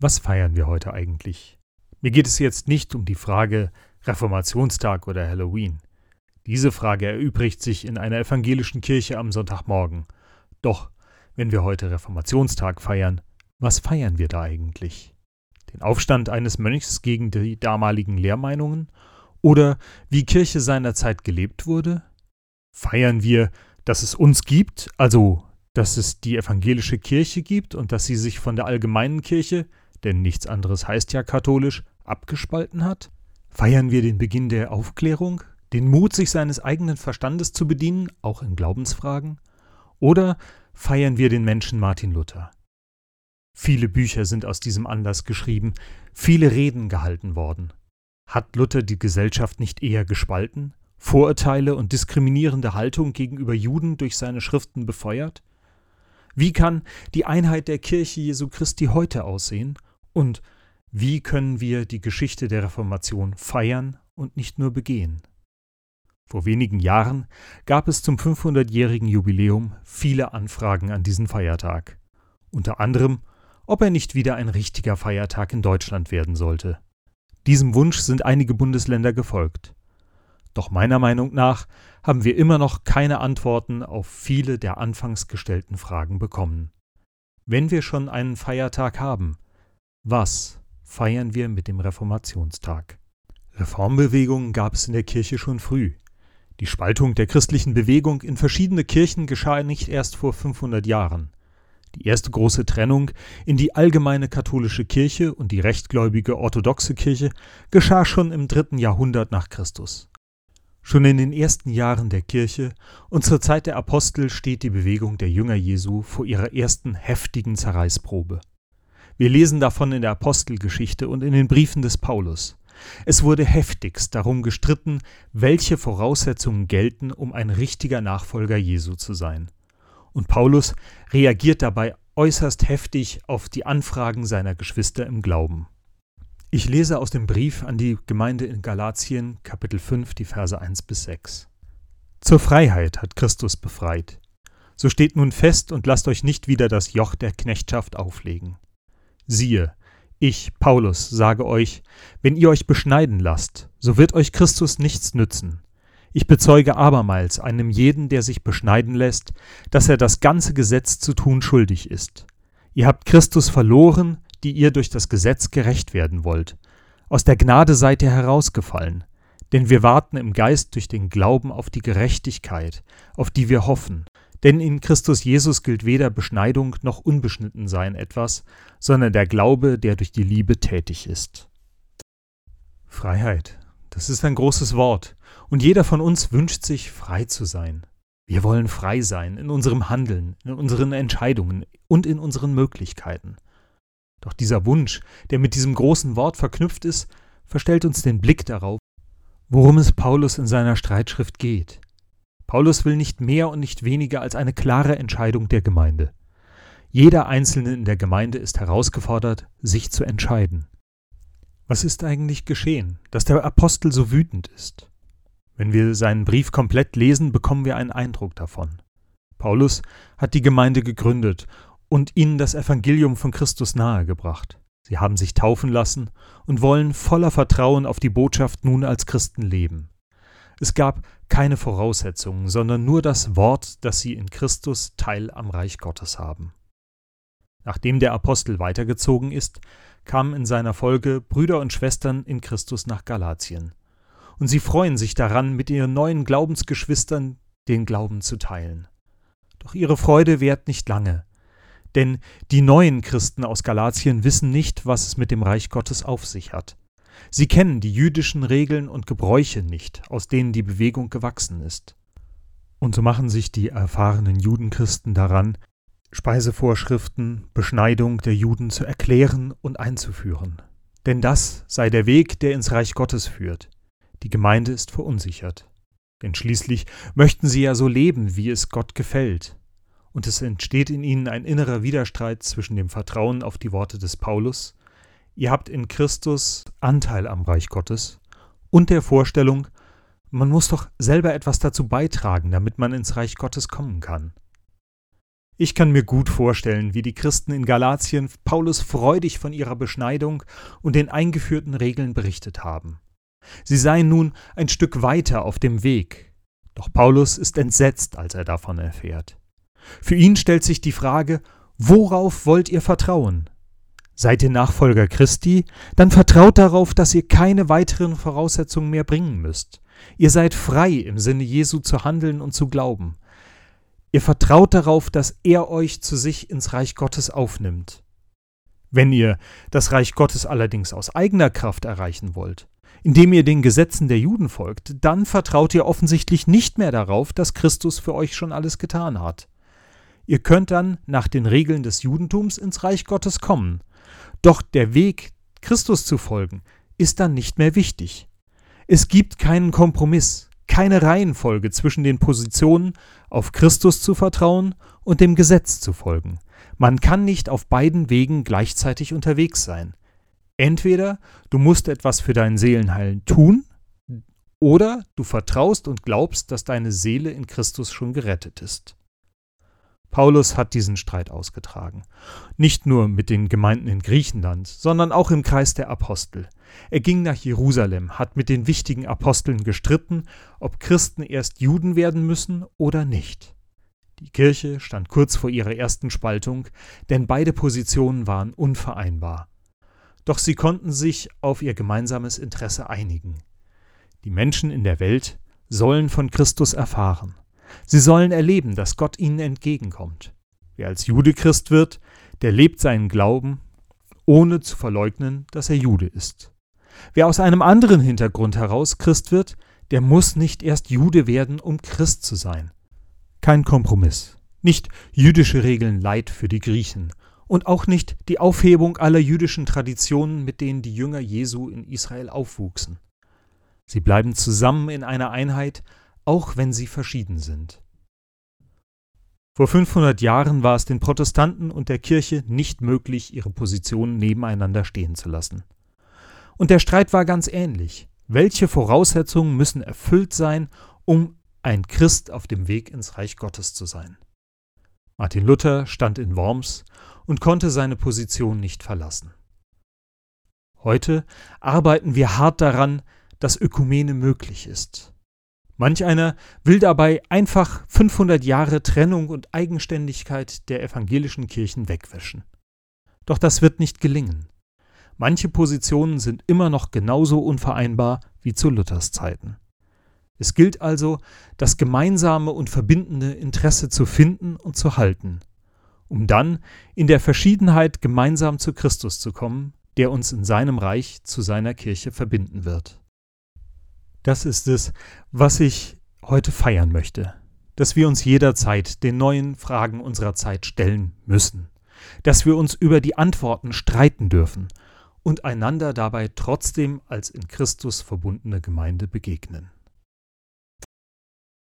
Was feiern wir heute eigentlich? Mir geht es jetzt nicht um die Frage Reformationstag oder Halloween. Diese Frage erübrigt sich in einer evangelischen Kirche am Sonntagmorgen. Doch, wenn wir heute Reformationstag feiern, was feiern wir da eigentlich? Den Aufstand eines Mönchs gegen die damaligen Lehrmeinungen? Oder wie Kirche seinerzeit gelebt wurde? Feiern wir, dass es uns gibt, also dass es die evangelische Kirche gibt und dass sie sich von der allgemeinen Kirche, denn nichts anderes heißt ja katholisch, abgespalten hat? Feiern wir den Beginn der Aufklärung, den Mut, sich seines eigenen Verstandes zu bedienen, auch in Glaubensfragen? Oder feiern wir den Menschen Martin Luther? Viele Bücher sind aus diesem Anlass geschrieben, viele Reden gehalten worden. Hat Luther die Gesellschaft nicht eher gespalten, Vorurteile und diskriminierende Haltung gegenüber Juden durch seine Schriften befeuert? Wie kann die Einheit der Kirche Jesu Christi heute aussehen? Und wie können wir die Geschichte der Reformation feiern und nicht nur begehen? Vor wenigen Jahren gab es zum 500-jährigen Jubiläum viele Anfragen an diesen Feiertag. Unter anderem, ob er nicht wieder ein richtiger Feiertag in Deutschland werden sollte. Diesem Wunsch sind einige Bundesländer gefolgt. Doch meiner Meinung nach haben wir immer noch keine Antworten auf viele der anfangs gestellten Fragen bekommen. Wenn wir schon einen Feiertag haben, was feiern wir mit dem Reformationstag? Reformbewegungen gab es in der Kirche schon früh. Die Spaltung der christlichen Bewegung in verschiedene Kirchen geschah nicht erst vor 500 Jahren. Die erste große Trennung in die allgemeine katholische Kirche und die rechtgläubige orthodoxe Kirche geschah schon im dritten Jahrhundert nach Christus. Schon in den ersten Jahren der Kirche und zur Zeit der Apostel steht die Bewegung der Jünger Jesu vor ihrer ersten heftigen Zerreißprobe. Wir lesen davon in der Apostelgeschichte und in den Briefen des Paulus. Es wurde heftigst darum gestritten, welche Voraussetzungen gelten, um ein richtiger Nachfolger Jesu zu sein. Und Paulus reagiert dabei äußerst heftig auf die Anfragen seiner Geschwister im Glauben. Ich lese aus dem Brief an die Gemeinde in Galatien, Kapitel 5, die Verse 1 bis 6. Zur Freiheit hat Christus befreit. So steht nun fest und lasst euch nicht wieder das Joch der Knechtschaft auflegen. Siehe, ich, Paulus, sage euch, wenn ihr euch beschneiden lasst, so wird euch Christus nichts nützen. Ich bezeuge abermals einem jeden, der sich beschneiden lässt, dass er das ganze Gesetz zu tun schuldig ist. Ihr habt Christus verloren, die ihr durch das Gesetz gerecht werden wollt. Aus der Gnade seid ihr herausgefallen, denn wir warten im Geist durch den Glauben auf die Gerechtigkeit, auf die wir hoffen. Denn in Christus Jesus gilt weder Beschneidung noch Unbeschnittensein etwas, sondern der Glaube, der durch die Liebe tätig ist. Freiheit, das ist ein großes Wort, und jeder von uns wünscht sich, frei zu sein. Wir wollen frei sein in unserem Handeln, in unseren Entscheidungen und in unseren Möglichkeiten. Doch dieser Wunsch, der mit diesem großen Wort verknüpft ist, verstellt uns den Blick darauf, worum es Paulus in seiner Streitschrift geht. Paulus will nicht mehr und nicht weniger als eine klare Entscheidung der Gemeinde. Jeder Einzelne in der Gemeinde ist herausgefordert, sich zu entscheiden. Was ist eigentlich geschehen, dass der Apostel so wütend ist? Wenn wir seinen Brief komplett lesen, bekommen wir einen Eindruck davon. Paulus hat die Gemeinde gegründet und ihnen das Evangelium von Christus nahegebracht. Sie haben sich taufen lassen und wollen voller Vertrauen auf die Botschaft nun als Christen leben. Es gab keine Voraussetzungen, sondern nur das Wort, dass sie in Christus Teil am Reich Gottes haben. Nachdem der Apostel weitergezogen ist, kamen in seiner Folge Brüder und Schwestern in Christus nach Galatien. Und sie freuen sich daran, mit ihren neuen Glaubensgeschwistern den Glauben zu teilen. Doch ihre Freude währt nicht lange, denn die neuen Christen aus Galatien wissen nicht, was es mit dem Reich Gottes auf sich hat. Sie kennen die jüdischen Regeln und Gebräuche nicht, aus denen die Bewegung gewachsen ist. Und so machen sich die erfahrenen Judenchristen daran, Speisevorschriften, Beschneidung der Juden zu erklären und einzuführen. Denn das sei der Weg, der ins Reich Gottes führt. Die Gemeinde ist verunsichert. Denn schließlich möchten sie ja so leben, wie es Gott gefällt und es entsteht in ihnen ein innerer Widerstreit zwischen dem Vertrauen auf die Worte des Paulus, ihr habt in Christus Anteil am Reich Gottes, und der Vorstellung, man muss doch selber etwas dazu beitragen, damit man ins Reich Gottes kommen kann. Ich kann mir gut vorstellen, wie die Christen in Galatien Paulus freudig von ihrer Beschneidung und den eingeführten Regeln berichtet haben. Sie seien nun ein Stück weiter auf dem Weg. Doch Paulus ist entsetzt, als er davon erfährt. Für ihn stellt sich die Frage, worauf wollt ihr vertrauen? Seid ihr Nachfolger Christi? Dann vertraut darauf, dass ihr keine weiteren Voraussetzungen mehr bringen müsst. Ihr seid frei im Sinne Jesu zu handeln und zu glauben. Ihr vertraut darauf, dass er euch zu sich ins Reich Gottes aufnimmt. Wenn ihr das Reich Gottes allerdings aus eigener Kraft erreichen wollt, indem ihr den Gesetzen der Juden folgt, dann vertraut ihr offensichtlich nicht mehr darauf, dass Christus für euch schon alles getan hat. Ihr könnt dann nach den Regeln des Judentums ins Reich Gottes kommen. Doch der Weg, Christus zu folgen, ist dann nicht mehr wichtig. Es gibt keinen Kompromiss, keine Reihenfolge zwischen den Positionen, auf Christus zu vertrauen und dem Gesetz zu folgen. Man kann nicht auf beiden Wegen gleichzeitig unterwegs sein. Entweder du musst etwas für dein Seelenheil tun, oder du vertraust und glaubst, dass deine Seele in Christus schon gerettet ist. Paulus hat diesen Streit ausgetragen. Nicht nur mit den Gemeinden in Griechenland, sondern auch im Kreis der Apostel. Er ging nach Jerusalem, hat mit den wichtigen Aposteln gestritten, ob Christen erst Juden werden müssen oder nicht. Die Kirche stand kurz vor ihrer ersten Spaltung, denn beide Positionen waren unvereinbar. Doch sie konnten sich auf ihr gemeinsames Interesse einigen. Die Menschen in der Welt sollen von Christus erfahren. Sie sollen erleben, dass Gott ihnen entgegenkommt. Wer als Jude Christ wird, der lebt seinen Glauben, ohne zu verleugnen, dass er Jude ist. Wer aus einem anderen Hintergrund heraus Christ wird, der muss nicht erst Jude werden, um Christ zu sein. Kein Kompromiss. Nicht jüdische Regeln Leid für die Griechen und auch nicht die Aufhebung aller jüdischen Traditionen, mit denen die Jünger Jesu in Israel aufwuchsen. Sie bleiben zusammen in einer Einheit, auch wenn sie verschieden sind. Vor 500 Jahren war es den Protestanten und der Kirche nicht möglich, ihre Positionen nebeneinander stehen zu lassen. Und der Streit war ganz ähnlich. Welche Voraussetzungen müssen erfüllt sein, um ein Christ auf dem Weg ins Reich Gottes zu sein? Martin Luther stand in Worms und konnte seine Position nicht verlassen. Heute arbeiten wir hart daran, dass Ökumene möglich ist. Manch einer will dabei einfach 500 Jahre Trennung und Eigenständigkeit der evangelischen Kirchen wegwischen. Doch das wird nicht gelingen. Manche Positionen sind immer noch genauso unvereinbar wie zu Luthers Zeiten. Es gilt also, das gemeinsame und verbindende Interesse zu finden und zu halten, um dann in der Verschiedenheit gemeinsam zu Christus zu kommen, der uns in seinem Reich zu seiner Kirche verbinden wird. Das ist es, was ich heute feiern möchte, dass wir uns jederzeit den neuen Fragen unserer Zeit stellen müssen, dass wir uns über die Antworten streiten dürfen und einander dabei trotzdem als in Christus verbundene Gemeinde begegnen.